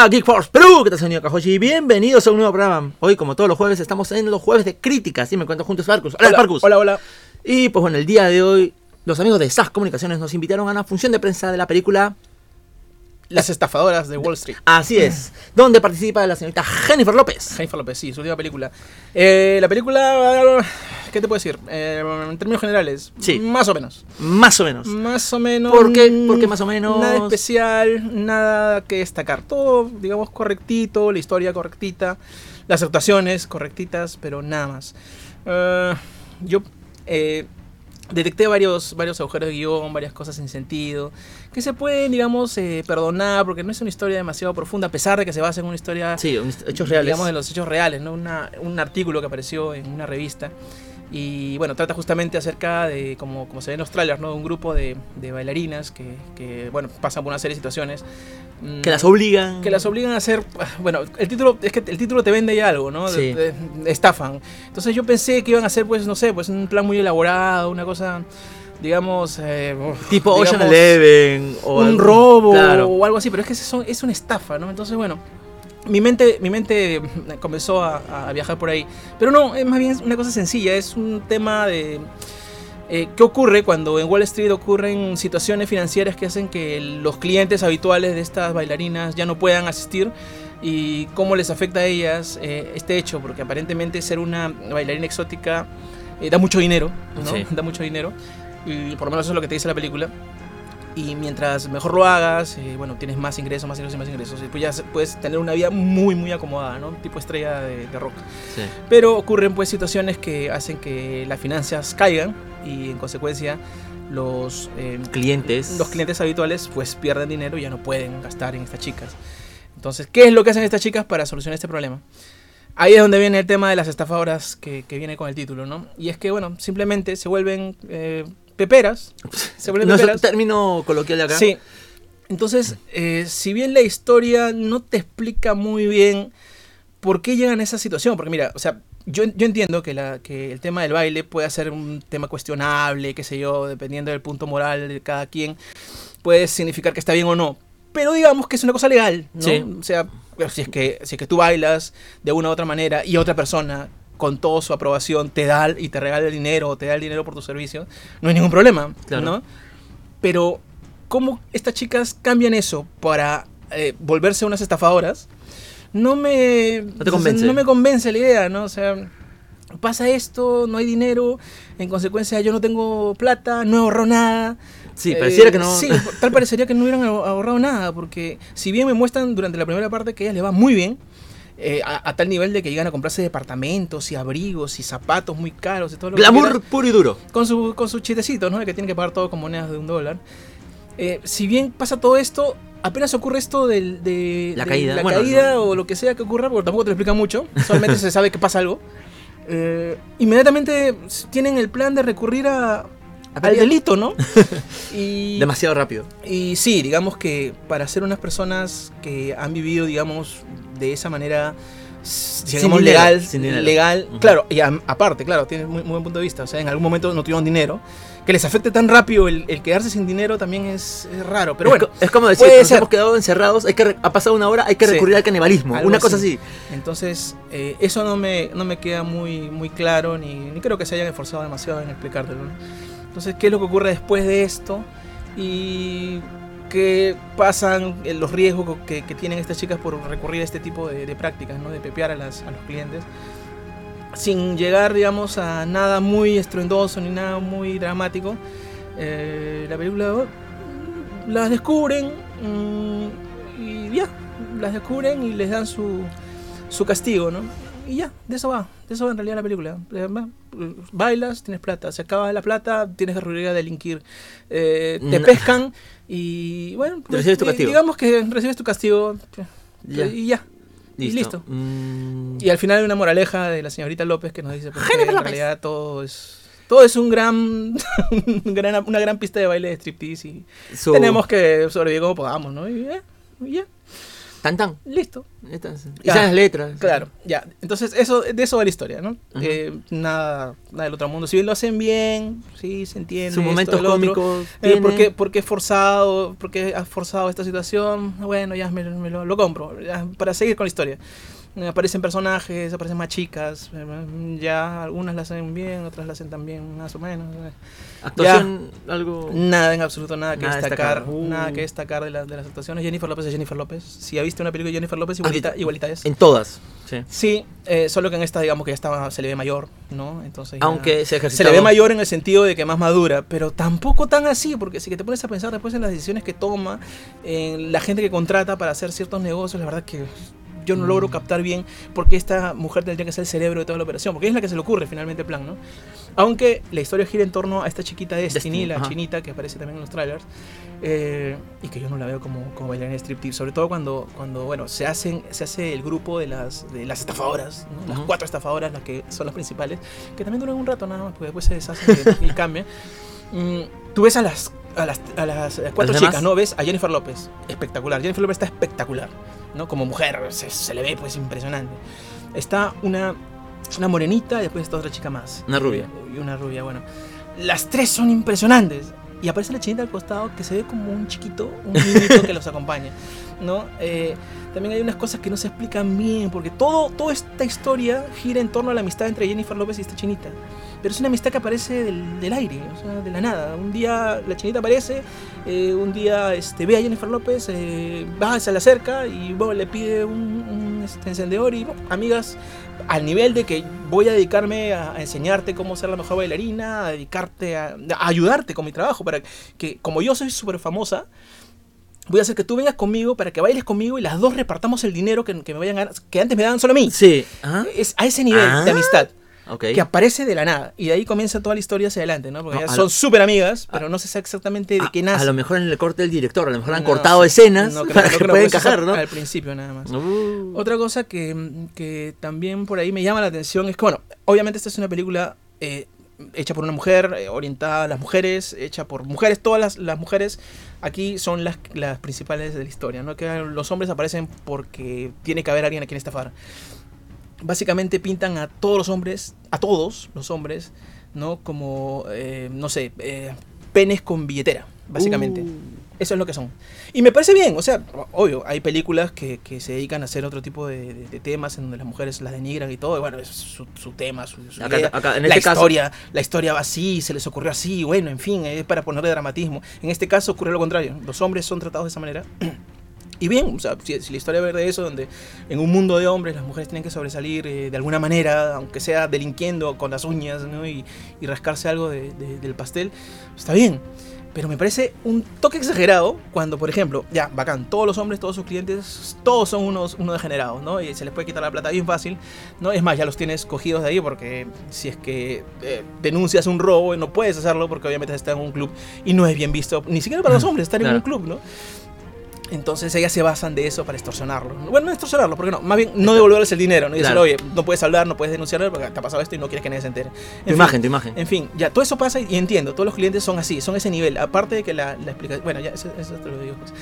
Hola Geek Force Perú, ¿qué tal señor Kajoshi? Bienvenidos a un nuevo programa. Hoy, como todos los jueves, estamos en los jueves de críticas y me encuentro junto a Sparkus. Hola, Sparkus. Hola, hola. Y pues bueno, el día de hoy, los amigos de SAS Comunicaciones nos invitaron a una función de prensa de la película Las estafadoras de Wall Street. Así es, donde participa la señorita Jennifer López. Jennifer López, sí, su última película. Eh, la película, ¿qué te puedo decir? Eh, en términos generales, Sí. más o menos. Más o menos. Más o menos. ¿Por qué? ¿Por qué más o menos? Nada especial, nada que destacar. Todo, digamos, correctito, la historia correctita, las actuaciones correctitas, pero nada más. Eh, yo eh, detecté varios, varios agujeros de guion, varias cosas sin sentido, que se pueden, digamos, eh, perdonar, porque no es una historia demasiado profunda, a pesar de que se basa en una historia Sí, un- hechos reales. digamos, de los hechos reales, ¿no? Una- un artículo que apareció en una revista. Y bueno, trata justamente acerca de, como, como se ve en los trailers, ¿no? De un grupo de, de bailarinas que, que, bueno, pasan por una serie de situaciones. Que las obligan. que las obligan a hacer, bueno, el título, es que el título te vende ya algo, ¿no? Sí. de- de- estafan. Entonces yo pensé que iban a hacer, pues, no sé, pues un plan muy elaborado, una cosa, digamos, eh, Tipo Ocean digamos, Eleven. O un algo- robo Claro. o algo así, pero es que son- es una estafa, ¿no? Entonces, bueno, mi mente, mi mente comenzó a, a viajar por ahí. Pero no, es más bien una cosa sencilla, es un tema de... eh, ¿Qué ocurre cuando en Wall Street ocurren situaciones financieras que hacen que los clientes habituales de estas bailarinas ya no puedan asistir? ¿Y cómo les afecta a ellas eh, este hecho? Porque aparentemente ser una bailarina exótica eh, da mucho dinero, ¿no? Sí. Da mucho dinero. Y por lo menos eso es lo que te dice la película. Y mientras mejor lo hagas, eh, bueno, tienes más ingresos, más ingresos y más ingresos. Y pues ya puedes tener una vida muy, muy acomodada, ¿no? Tipo estrella de, de rock. Sí. Pero ocurren pues situaciones que hacen que las finanzas caigan y en consecuencia los, eh, Clientes. los clientes habituales pues pierden dinero y ya no pueden gastar en estas chicas. Entonces, ¿qué es lo que hacen estas chicas para solucionar este problema? Ahí es donde viene el tema de las estafadoras que, que viene con el título, ¿no? Y es que, bueno, simplemente se vuelven eh, peperas. Se vuelven No es un término coloquial acá. Sí. Entonces, eh, si bien la historia no te explica muy bien por qué llegan a esa situación, porque mira, o sea, yo, yo entiendo que, la, que el tema del baile puede ser un tema cuestionable, qué sé yo, dependiendo del punto moral de cada quien, puede significar que está bien o no. Pero digamos que es una cosa legal, ¿no? Sí. O sea, si es, que, si es que tú bailas de una u otra manera y otra persona con toda su aprobación te da y te regala el dinero o te da el dinero por tu servicio, no hay ningún problema, Claro. ¿no? Pero, ¿cómo estas chicas cambian eso para eh, volverse unas estafadoras? No me, No te convence. no me convence la idea, ¿no? O sea, pasa esto, no hay dinero, en consecuencia yo no tengo plata, no ahorro nada. Sí, pareciera Eh, que no. Sí, tal parecería que no hubieran ahor- ahorrado nada, porque si bien me muestran durante la primera parte que a ellas les va muy bien, eh, a, a tal nivel de que llegan a comprarse departamentos y abrigos y zapatos muy caros y todo lo que Glamour quieras, puro y duro. con su, con sus chistecitos, ¿no? De que tienen que pagar todo con monedas de un dólar. Eh, si bien pasa todo esto, apenas ocurre esto del, de La de caída. la Bueno, caída no. o lo que sea que ocurra, porque tampoco te lo explica mucho, solamente se sabe que pasa algo. eh, inmediatamente tienen el plan de recurrir a, al delito, ¿no? y, Demasiado rápido. y sí, digamos que para ser unas personas que han vivido, digamos, de esa manera, digamos, legal, sin dinero. legal, Ujú. claro, y a- aparte, claro, tienes muy, muy buen punto de vista, o sea, en algún momento no tuvieron dinero, que les afecte tan rápido el, el quedarse sin dinero también es, es raro, pero es, bueno, es como decir, nos ser. hemos quedado encerrados, hay que ha pasado una hora, hay que Sí. recurrir al canibalismo. Una cosa así. así. entonces eh, eso no me, no me queda muy, muy claro, ni, ni creo que se hayan esforzado demasiado en explicártelo, ¿no? Entonces, ¿qué es lo que ocurre después de esto? Y qué pasan eh, los riesgos que, que tienen estas chicas por recurrir a este tipo de, de prácticas, ¿no? De pepear a, las, a los clientes. Sin llegar, digamos, a nada muy estruendoso ni nada muy dramático. eh, la película oh, las descubren mm, y ya, las descubren y les dan su, su castigo, ¿no? Y ya, de eso va, de eso va en realidad la película. Eh, Bailas, tienes plata, se acaba la plata, tienes que recurrir a delinquir. Eh, te No. pescan y bueno, Recibes tu castigo. digamos que recibes tu castigo Ya. y ya. Y listo. Mm. Y al final hay una moraleja de la señorita López que nos dice que Jennifer en López. realidad todo es todo es un gran, un gran- una gran pista de baile de striptease y Su- tenemos que sobrevivir como podamos, ¿no? Y, eh, y ya. Tan tan. Listo. Estas- Y Ya. las letras. Claro, ya. Entonces, eso, de eso va la historia, ¿no? Eh, nada, nada del otro mundo. Si bien lo hacen bien, sí, se entiende. Sus momentos cómicos. Eh. ¿por, qué, por qué forzado? ¿Por qué has forzado esta situación? Bueno, ya me, me lo, lo compro. ya, para seguir con la historia. Eh, aparecen personajes, aparecen más chicas. eh, Ya algunas las hacen bien, otras las hacen también más o menos. eh. Actuación, algo. Nada en absoluto, nada que Nada destacar. destacar. Uh. Nada que destacar de, la- de las actuaciones. Jennifer López es Jennifer López. Si ha visto una película de Jennifer López, igualita, visto? igualita es. En todas. Sí. Sí, eh, solo que en esta digamos que ya estaba, se le ve mayor, ¿no? Entonces Aunque se se ejercitaba. le ve mayor en el sentido de que más madura, pero tampoco tan así, porque si que te pones a pensar después en las decisiones que toma, en la gente que contrata para hacer ciertos negocios, la verdad que yo no Mm. logro captar bien por qué esta mujer tendría que ser el cerebro de toda la operación, porque es la que se le ocurre finalmente el plan, ¿no? Aunque la historia gira en torno a esta chiquita Destiny, Destiny, la ajá. chinita que aparece también en los trailers, eh, y que yo no la veo como, como bailarina striptease, sobre todo cuando, cuando bueno, se, hacen, se hace el grupo de las, de las estafadoras, ¿no? las cuatro estafadoras, las que son las principales, que también duran un rato nada más, porque después se deshacen y, y cambian. Mm, tú ves a las, a las, a las cuatro chicas, ¿no? Ves a Jennifer López, espectacular. Jennifer López está espectacular, ¿no? Como mujer, se, se le ve pues impresionante. Está una, una morenita y después está otra chica más. Una rubia. Y una rubia, bueno. Las tres son impresionantes. Y aparece la chinita al costado que se ve como un chiquito, un niñito que los acompaña, ¿no? Eh, también hay unas cosas que no se explican bien, porque todo, toda esta historia gira en torno a la amistad entre Jennifer López y esta chinita. Pero es una amistad que aparece del, aire, o sea, de la nada. Un día la chinita aparece, eh, un día este, ve a Jennifer López, eh, va, se le acerca y bueno, le pide un, un, este, encendedor y bueno, amigas, al nivel de que voy a dedicarme a, a enseñarte cómo ser la mejor bailarina, a dedicarte a, a ayudarte con mi trabajo, para que como yo soy súper famosa, voy a hacer que tú vengas conmigo para que bailes conmigo y las dos repartamos el dinero que, que me vayan a que antes me daban solo a mí. Sí. ¿Ah? Es a ese nivel Ah. de amistad Que aparece de la nada. Y de ahí comienza toda la historia hacia adelante, ¿no? Porque No, ya son súper amigas, pero no se sabe exactamente de qué nace. A lo mejor en el corte del director, a lo mejor han No, cortado escenas No creo- para no que creo, pueda eso es encajar, ¿no? Al principio nada más. Uh. Otra cosa que, que también por ahí me llama la atención es que, bueno, obviamente esta es una película eh, hecha por una mujer, eh, orientada a las mujeres, hecha por mujeres, todas las, las mujeres aquí son las, las principales de la historia, ¿no? Que los hombres aparecen porque tiene que haber alguien a quien estafar. Básicamente pintan a todos los hombres, a todos los hombres, ¿no? Como, eh, no sé, eh, penes con billetera, básicamente. Uh. Eso es lo que son. Y me parece bien, o sea, obvio, hay películas que, que se dedican a hacer otro tipo de, de- de temas en donde las mujeres las denigran y todo, y bueno, es su, su tema, su, su Acá- idea. acá, en la este caso- historia, la historia va así, se les ocurrió así, bueno, en fin, es para ponerle dramatismo. En este caso ocurre lo contrario, los hombres son tratados de esa manera. Y bien, o sea, si, si la historia va de eso, donde en un mundo de hombres las mujeres tienen que sobresalir eh, de alguna manera, aunque sea delinquiendo con las uñas, ¿no? Y, y rascarse algo de- de- del pastel, está bien. Pero me parece un toque exagerado cuando, por ejemplo, ya, bacán, todos los hombres, todos sus clientes, todos son unos, unos degenerados, ¿no? Y se les puede quitar la plata bien fácil, ¿no? Es más, ya los tienes cogidos de ahí porque si es que eh, denuncias un robo, no puedes hacerlo porque obviamente estás en un club y no es bien visto, ni siquiera para los hombres estar en Claro. un club, ¿no? Entonces ellas se basan de eso para extorsionarlo. Bueno, no extorsionarlo, porque no, más bien no devolverles el dinero, ¿no? Y decir, Claro. oye, no puedes hablar, no puedes denunciarlo porque te ha pasado esto y no quieres que nadie se entere. En Tu fin, imagen, tu imagen. en fin, ya, todo eso pasa y, y entiendo, todos los clientes son así, son ese nivel. Aparte de que la, la explicación. Bueno, ya, eso, eso te lo digo pues.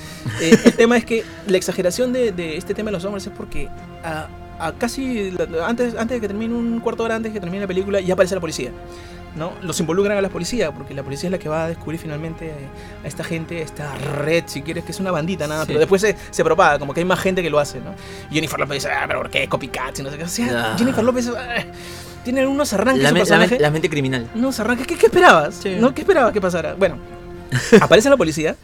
Eh, el tema es que la exageración de, de este tema de los hombres es porque a, a casi. Antes, antes de que termine un cuarto de hora antes de que termine la película, ya aparece la policía. ¿no? Los involucran a la policía, porque la policía es la que va a descubrir finalmente a esta gente, a esta red, si quieres, que es una bandita, nada, Sí. pero después se, se propaga, como que hay más gente que lo hace, ¿no? Jennifer López dice, ah, pero ¿por qué? Copycat, y no sé qué. O sea, Ah. Jennifer López ah, tiene unos arranques La, me- la men- la mente criminal. No, se arranca. ¿Qué, qué esperabas? Sí. ¿No? ¿Qué esperabas que pasara? Bueno, aparece la policía.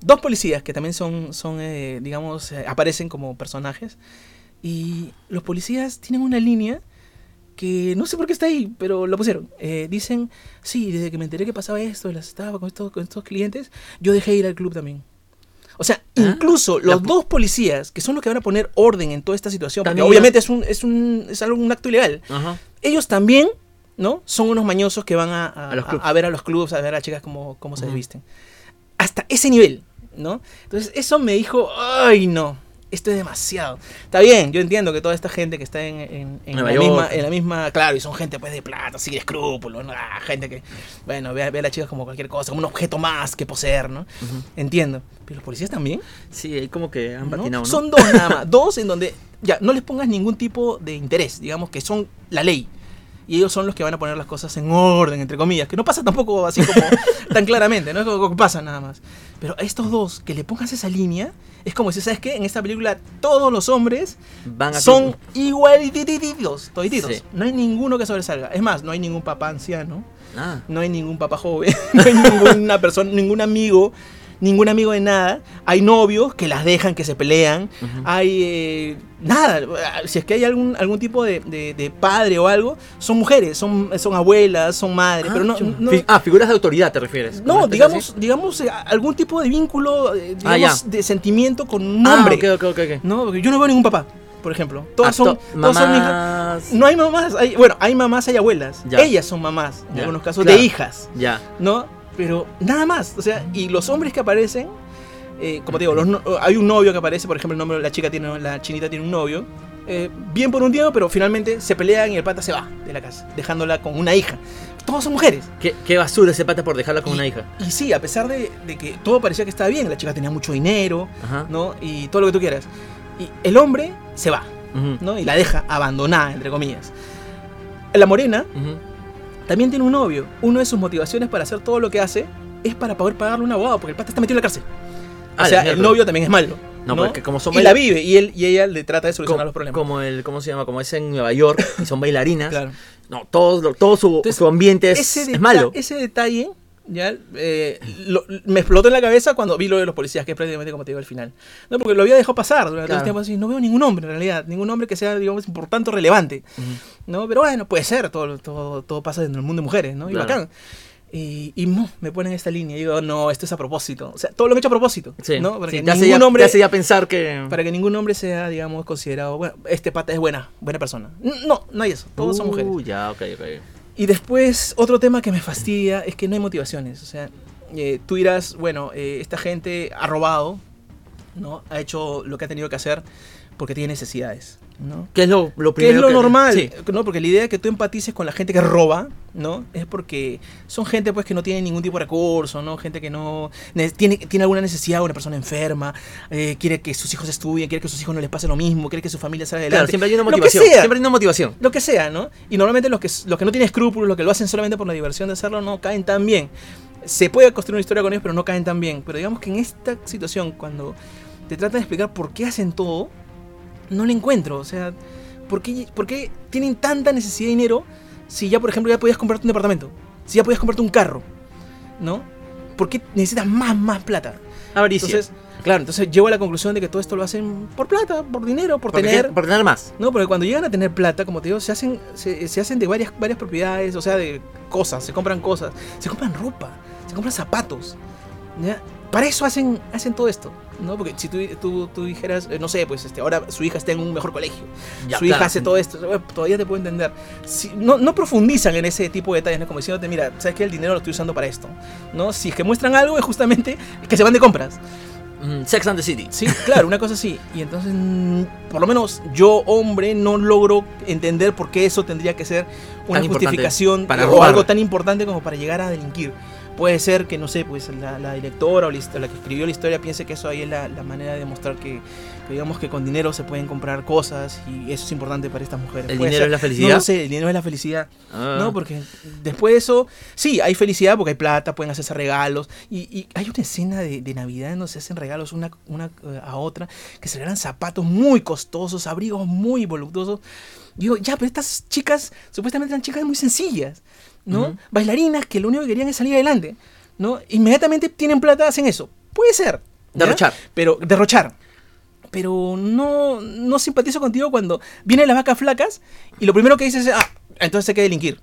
Dos policías que también son, son eh, digamos, eh, aparecen como personajes. Y los policías tienen una línea que no sé por qué está ahí, pero lo pusieron. Eh, dicen, sí, desde que me enteré que pasaba esto, de las estaba con estos, con estos clientes, yo dejé ir al club también. O sea, Ah, incluso los dos policías, que son los que van a poner orden en toda esta situación, porque obviamente es un, es un, es algo, un acto ilegal Ajá. ellos también, ¿no? Son unos mañosos que van a, a- A los clubs. a ver a los clubs, a ver a chicas cómo, cómo se visten. Hasta ese nivel, ¿no? Entonces, eso me dijo, ay, no. Esto es demasiado. Está bien, yo entiendo que toda esta gente que está en, en- en la, misma, en la misma, claro, y son gente pues de plata, sin escrúpulos, ¿no? Ah, gente que, bueno, ve, a- ve a las chicas como cualquier cosa, como un objeto más que poseer, ¿no? Entiendo. Pero los policías también. Sí, ahí como que han ¿no? patinado, ¿no? Son dos nada más, dos en donde ya no les pongas ningún tipo de interés, digamos que son la ley. Y ellos son los que van a poner las cosas en orden, entre comillas, que no pasa tampoco así como tan claramente, no es como que pasa nada más. Pero a estos dos, que le pongas esa línea, es como si, ¿sabes qué? En esta película todos los hombres Van a son igualitititos, todititos. Sí. No hay ninguno que sobresalga. Es más, no hay ningún papá anciano, Ah, no hay ningún papá joven, no hay ninguna persona, ningún amigo, ningún amigo de nada. Hay novios que las dejan, que se pelean. Hay eh, nada. Si es que hay algún, algún tipo de, de- de padre o algo, son mujeres, son, son abuelas, son madres, ah, pero no. no- ah, figuras de autoridad te refieres. no, ¿Una especie digamos, así? digamos eh, algún tipo de vínculo, eh, Ah, digamos, de sentimiento con un Ah, hombre. No, porque yo no veo ningún papá, por ejemplo. Todas Ah, son, to- todas son hijas. mamás. No hay mamás, hay, bueno, hay mamás, hay abuelas. Ya. Ellas son mamás, en Ya, algunos casos, claro. de hijas, Ya. ¿no? Pero nada más, o sea, y los hombres que aparecen, eh, como te digo, los no- hay un novio que aparece, por ejemplo, el nombre, la chica tiene, la chinita tiene un novio, eh, bien por un tiempo, pero finalmente se pelean y el pata se va de la casa, dejándola con una hija. Todos son mujeres. ¿Qué, qué basura ese pata por dejarla con Y- una hija. Y sí, a pesar de, de que todo parecía que estaba bien, la chica tenía mucho dinero, Ajá. ¿no? Y todo lo que tú quieras. Y el hombre se va, Ujú, ¿no? Y la deja abandonada, entre comillas. La morena ujú. También tiene un novio. Una de sus motivaciones para hacer todo lo que hace es para poder pagarle un abogado, porque el pata está metido en la cárcel. Ah, o sea, el novio también es malo. No, No, porque como son Y la vive, y él y ella le trata de solucionar los problemas. como el, ¿cómo se llama? Como es en Nueva York y son bailarinas. Claro. No, todo, todo su, Entonces, su ambiente es, malo. ese detalle ya eh, lo- me explotó en la cabeza cuando vi lo de los policías, que es prácticamente como te digo al final. No, porque lo había dejado pasar durante todo Claro. el tiempo así. No veo ningún hombre en realidad, ningún hombre que sea, digamos, importante o relevante. Ujú. ¿no? Pero bueno, puede ser, todo, todo, todo pasa en el mundo de mujeres, ¿no? Y Claro. bacán. Y, y no, me ponen esta línea y digo, no, esto es a propósito. O sea, todo lo que he hecho a propósito, Sí, ¿no? Para sí, que te, hace ningún ya, hombre... te hace ya pensar que... Para que ningún hombre sea, digamos, considerado, bueno, este pata es buena, buena persona. No, no hay eso, todos son mujeres. Uh, ya, ok, ok. Y después, otro tema que me fastidia es que no hay motivaciones. O sea, eh, tú dirás, bueno, eh, esta gente ha robado, ¿no? Ha hecho lo que ha tenido que hacer porque tiene necesidades, ¿no? ¿Qué es lo, lo Que es lo que- normal, Sí. ¿no? Porque la idea de que tú empatices con la gente que roba, ¿no? Es porque son gente pues que no tiene ningún tipo de recurso, ¿no? Gente que no ne- tiene, tiene alguna necesidad, una persona enferma, eh, quiere que sus hijos estudien, quiere que sus hijos no les pase lo mismo, quiere que su familia salga adelante. Claro, siempre hay una Lo que motivación. sea. Siempre hay una motivación. Lo que sea, ¿no? Y normalmente los que, los que no tienen escrúpulos, los que lo hacen solamente por la diversión de hacerlo, no caen tan bien. Se puede construir una historia con ellos, pero no caen tan bien. Pero digamos que en esta situación, cuando te tratan de explicar por qué hacen todo, no le encuentro. O sea, ¿por qué, por qué tienen tanta necesidad de dinero si ya, por ejemplo, ya podías comprarte un departamento? Si ya podías comprarte un carro, ¿no? ¿Por qué necesitas más, más plata? Avaricia. Entonces, claro, entonces llego a la conclusión de que todo esto lo hacen por plata, por dinero, por Porque- tener... por tener más. No, porque cuando llegan a tener plata, como te digo, se hacen, se, se hacen de varias, varias propiedades, o sea, de cosas, se compran cosas, se compran ropa, se compran zapatos. ¿Ya? Para eso hacen, hacen todo esto, ¿no? Porque si tú, tú, tú dijeras, eh, no sé, pues este, ahora su hija está en un mejor colegio, Ya, su hija claro. hace todo esto, bueno, todavía te puedo entender. Si, no, no profundizan en ese tipo de detalles, ¿no? Como diciéndote, mira, sabes que el dinero lo estoy usando para esto, ¿no? Si es que muestran algo, es justamente que se van de compras. Mm, Sex and the City. Sí, claro, una cosa así. Y entonces, mm, por lo menos yo, hombre, no logro entender por qué eso tendría que ser una Tan justificación para o robar. algo tan importante como para llegar a delinquir. Puede ser que, no sé, pues la, la directora o la, la que escribió la historia piense que eso ahí es la, la manera de demostrar que, que digamos que con dinero se pueden comprar cosas y eso es importante para estas mujeres. ¿El Puede dinero ser. es la No felicidad? lo sé, el dinero es la felicidad. Ah. No, porque después de eso, sí, hay felicidad porque hay plata, pueden hacerse regalos. Y, y hay una escena de, de Navidad en donde se hacen regalos una, una eh, a otra, que se regalan zapatos muy costosos, abrigos muy voluptuosos. Digo, ya, pero estas chicas supuestamente eran chicas muy sencillas, ¿no? Bailarinas que lo único que querían es salir adelante, ¿no? Inmediatamente tienen plata, hacen eso. Puede ser. ¿ya? Derrochar. Pero, derrochar. Pero no, no simpatizo contigo cuando vienen las vacas flacas y lo primero que dices es, ah, entonces hay que delinquir.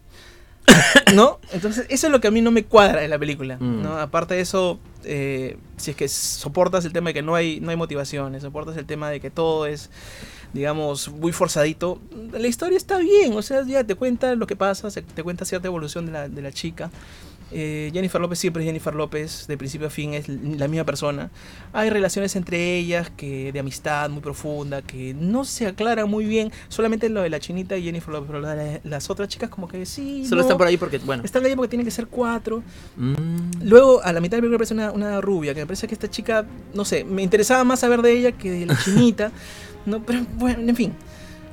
¿No? Entonces, eso es lo que a mí no me cuadra en la película. Mm. ¿no? Aparte de eso, eh, si es que soportas el tema de que no hay, no hay motivaciones, soportas el tema de que todo es, digamos, muy forzadito, la historia está bien. O sea, ya te cuenta lo que pasa, se- te cuenta cierta evolución de la, de la chica. Eh, Jennifer López siempre es Jennifer López, de principio a fin es la misma persona. Hay relaciones entre ellas que de amistad muy profunda, que no se aclara muy bien, solamente lo de la chinita y Jennifer López, pero la las otras chicas como que sí. Solo no, están por ahí porque, bueno. Están ahí porque tienen que ser cuatro. Mm. Luego, a la mitad del película aparece una, una rubia, que me parece que esta chica, no sé, me interesaba más saber de ella que de la chinita. no, pero bueno, en fin.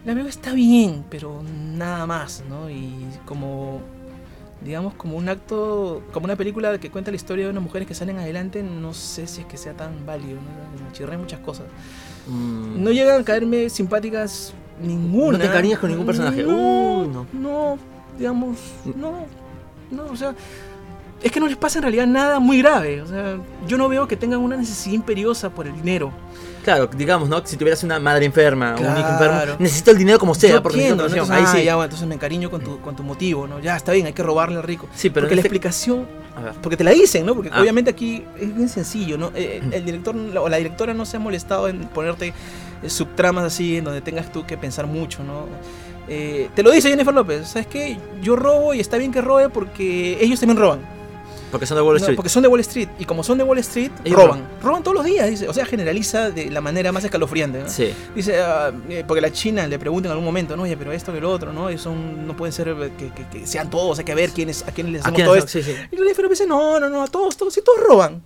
La película está bien, pero nada más, ¿no? Y como, digamos, como un acto, como una película que cuenta la historia de unas mujeres que salen adelante, no sé si es que sea tan válido, ¿no? Me chirré muchas cosas. Mm. No llegan a caerme simpáticas ninguna. ¿No te encariñas con ningún personaje? No, Uh, no. no, digamos, no, no, o sea, es que no les pasa en realidad nada muy grave. O sea, yo no veo que tengan una necesidad imperiosa por el dinero. Claro, digamos, ¿no? Si tuvieras una madre enferma o un hijo Claro. enfermo, necesito el dinero como sea, yo porque. Entonces, Ahí ah, sí. ya, bueno, entonces me encariño con tu, con tu motivo, ¿no? Ya, está bien, hay que robarle al rico. Sí, pero Porque la este- explicación porque te la dicen, ¿no? Porque Ah. obviamente aquí es bien sencillo, ¿no? Eh, el director o la directora no se ha molestado en ponerte eh, subtramas así en donde tengas tú que pensar mucho, ¿no? Eh, te lo dice Jennifer López, ¿sabes qué? Yo robo y está bien que robe porque ellos también roban. Porque son de Wall No, Street. porque son de Wall Street. Y como son de Wall Street, Ellos roban. Roban todos los días, dice. O sea, generaliza de la manera más escalofriante, ¿no? Sí. Dice, eh, porque la China le pregunta en algún momento, no, oye, pero esto que lo otro, ¿no? Y son, no pueden ser eh, que, que- que sean todos, hay que ver quiénes, a quiénes les ¿A hacemos quién todo es? esto. Sí, sí. Y Jennifer dice, no, no, no, a todos, todos, si todos roban.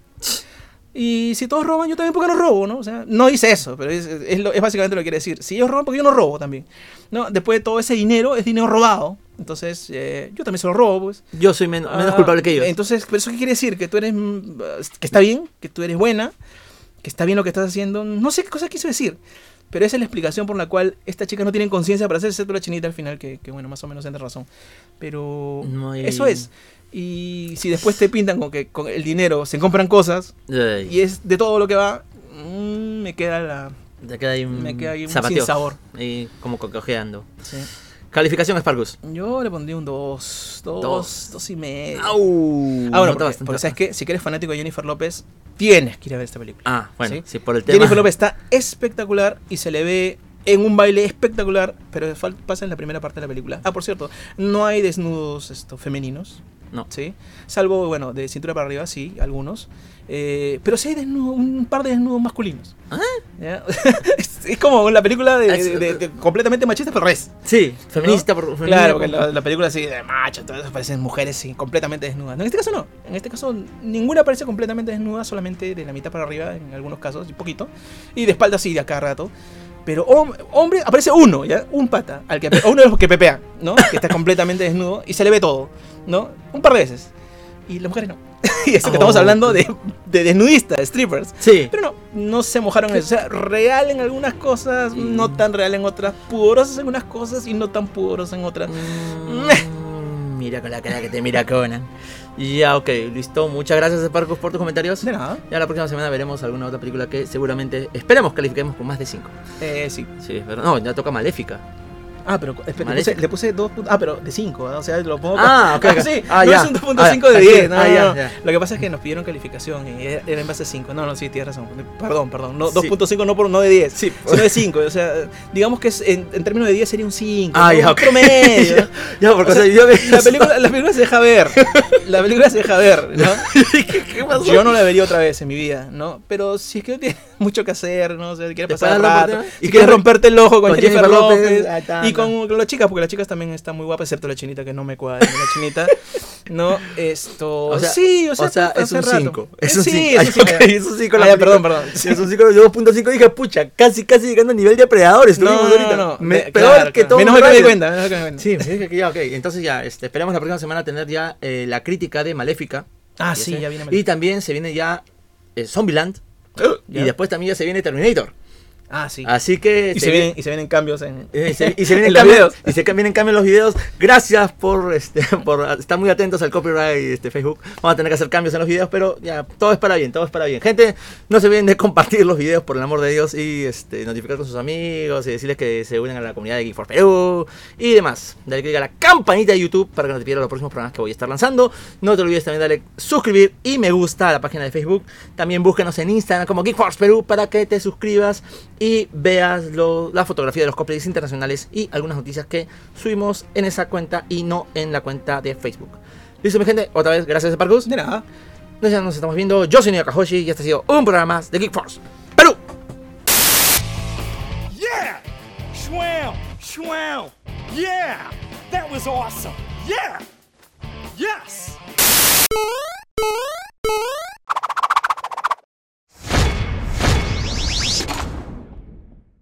Y si todos roban, yo también, ¿por qué no robo? ¿no? O sea, no dice eso, pero es, es, lo- es básicamente lo que quiere decir. Si ellos roban, porque yo no robo también. ¿no? Después de todo ese dinero, es dinero robado. Entonces, eh, yo también se lo robo, pues. Yo soy men- menos Ah, culpable que ellos. Entonces, ¿pero eso qué quiere decir? Que tú eres. que está bien, que tú eres buena, que está bien lo que estás haciendo. No sé qué cosa quiso decir. Pero esa es la explicación por la cual estas chicas no tienen conciencia para hacer excepto la chinita al final, que, que, bueno, más o menos tiene razón. Pero No hay- eso es. Y si después te pintan con que con el dinero se compran cosas Ay, y es de todo lo que va, mm, me queda la. queda ahí un Me queda ahí un sin sabor. Ahí como cocojeando. Sí. Calificación Sparkus. Yo le pondría un 2, 2, Dos. 2 y medio. Au. Ah, bueno, Nota porque, porque sabes que si eres fanático de Jennifer López, tienes que ir a ver esta película. Ah, bueno, ¿Sí? sí, por el tema. Jennifer López está espectacular y se le ve en un baile espectacular, pero pasa en la primera parte de la película. Ah, por cierto, no hay desnudos esto, femeninos, No. ¿sí? Salvo, bueno, de cintura para arriba, sí, algunos. Eh, pero sí hay desnudo- un par de desnudos masculinos. ¿Ah? ¿ya? es, es como la película de, de- de- de- completamente machista, pero es. Sí, feminista ¿no? por femenina Claro, por- porque la, la película así de macho, todas aparecen mujeres sí, completamente desnudas. No, en este caso no. En este caso ninguna aparece completamente desnuda, solamente de la mitad para arriba, en algunos casos, un poquito. Y de espalda sí, de acá rato. Pero hom- hombre, aparece uno, ¿ya? Un pata, al que, uno de los que pepea, ¿no? Que está completamente desnudo y se le ve todo, ¿no? Un par de veces. Y las mujeres no. y eso que estamos Oh, hablando de, de desnudistas, de strippers. Sí. Pero no, no se mojaron en eso. O sea, real en algunas cosas, Y- no tan real en otras. Pudorosas en unas cosas y no tan pudorosas en otras. Mm, mira con la cara que te mira Conan. Ya, ok, listo. Muchas gracias, Sparkus, por tus comentarios. De nada. Ya la próxima semana veremos alguna otra película que seguramente esperemos califiquemos con más de 5. Eh, sí. Sí, pero no, ya toca Maléfica. Ah, pero espera, le puse, le puse dos puntos. Ah, pero de 5, o sea, lo pongo. Ah, ok, ok. sí, Ah, no ya. es un 2.5 Ah, de aquí, 10. No, ah, ya, ya. Lo que pasa es que nos pidieron calificación y era era en base a 5. No, no, sí, tienes razón. Perdón, perdón. No, Sí. 2.5 no, por, no de 10, Sí. sino de 5. O sea, digamos que es, en, en términos de 10 sería un 5. Ah, ya, un ok. promedio. ya, ya, porque O sea, yo la, película, la película se deja ver. La película se deja ver, ¿no? ¿Qué, qué pasó? Yo no la vería otra vez en mi vida, ¿no? Pero si es que no tienes mucho que hacer, ¿no? O sea, quieres Te pasar rato, Y quieres con- romperte el ojo con, con Jennifer, López, López, y con, las chicas, porque las chicas también están muy guapas, excepto la chinita que no me cuadra, la chinita. No, esto... O sea, sí, o sea, o sea, es un rato. 5. Eh, Es un sí, 5. es un cinco. es un 5 Ah, perdón, perdón. Sí, es un 5, yo 2.5 dije, pucha, casi, casi llegando al nivel de depredadores. No, estuvimos no, ahorita. no, no. Me- peor claro, que todo. Menos mal que me di cuenta, menos mal que me di cuenta. Sí, me dije que ya, ok. Entonces ya, este, esperamos la próxima semana tener ya eh, la crítica de Maléfica. Ah, sí, ya viene. Y también se viene ya eh, Zombieland. ¿Ya? Y después también ya se viene Terminator. Ah, sí. Así que. y, se vienen, y se vienen cambios en, eh, se- y se vienen en los cambios, videos. y se vienen cambios en los videos. Gracias por este por estar muy atentos al copyright este Facebook. Vamos a tener que hacer cambios en los videos, pero ya todo es para bien, todo es para bien. Gente, no se olviden de compartir los videos por el amor de Dios y este notificar con sus amigos y decirles que se unan a la comunidad de Geek for Perú y demás. Dale click a la campanita de YouTube para que no te pierdas los próximos programas que voy a estar lanzando. No te olvides también darle suscribir y me gusta a la página de Facebook. También búscanos en Instagram como Geek Force Perú para que te suscribas y veas lo- la fotografía de los cosplays internacionales y algunas noticias que subimos en esa cuenta y no en la cuenta de Facebook. Listo, mi gente, otra vez, gracias a Parkus. De nada. Nos, nos estamos viendo. Yo soy Neo Kahoshi y este ha sido un programa más de Geek Force. ¡Perú! Yeah! Schwam! Schwam! Yeah! That was awesome! Yeah! Yes!